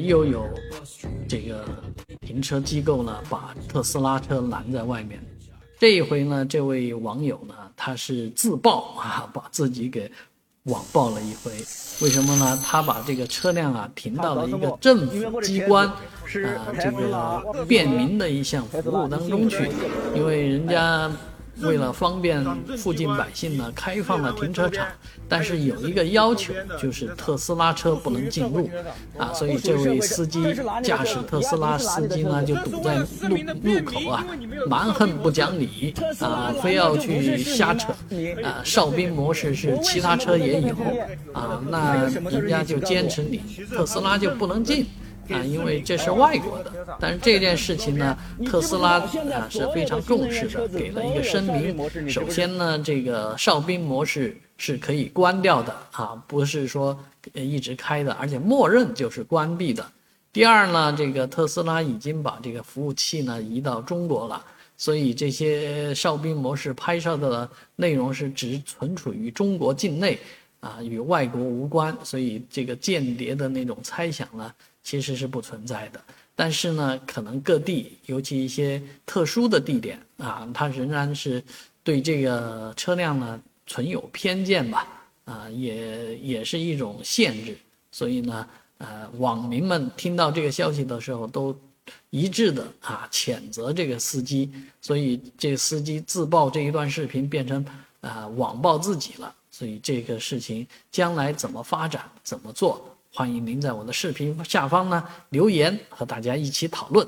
又有这个停车机构呢，把特斯拉车拦在外面。这一回呢，这位网友呢，他是自曝啊，把自己给网暴了一回。为什么呢？他把这个车辆啊停到了一个政府机关啊这个便民的一项服务当中去，因为人家。为了方便附近百姓呢，开放了停车场，但是有一个要求，就是特斯拉车不能进入，啊，所以这位司机驾驶特斯拉司机呢就堵在路路口啊，蛮横不讲理啊，非要去瞎扯，啊，哨兵模式是其他车也有，啊，那人家就坚持你特斯拉就不能进。啊，因为这是外国的，但是这件事情呢，特斯拉啊是非常重视的，给了一个声明。首先呢，这个哨兵模式是可以关掉的啊，不是说一直开的，而且默认就是关闭的。第二呢，这个特斯拉已经把这个服务器呢移到中国了，所以这些哨兵模式拍摄的内容是只存储于中国境内啊，与外国无关，所以这个间谍的那种猜想呢。其实是不存在的，但是呢，可能各地，尤其一些特殊的地点啊，它仍然是对这个车辆呢存有偏见吧，啊，也也是一种限制。所以呢，呃，网民们听到这个消息的时候，都一致的啊谴责这个司机。所以这个司机自曝这一段视频变成啊网暴自己了。所以这个事情将来怎么发展，怎么做？欢迎您在我的视频下方呢留言，和大家一起讨论。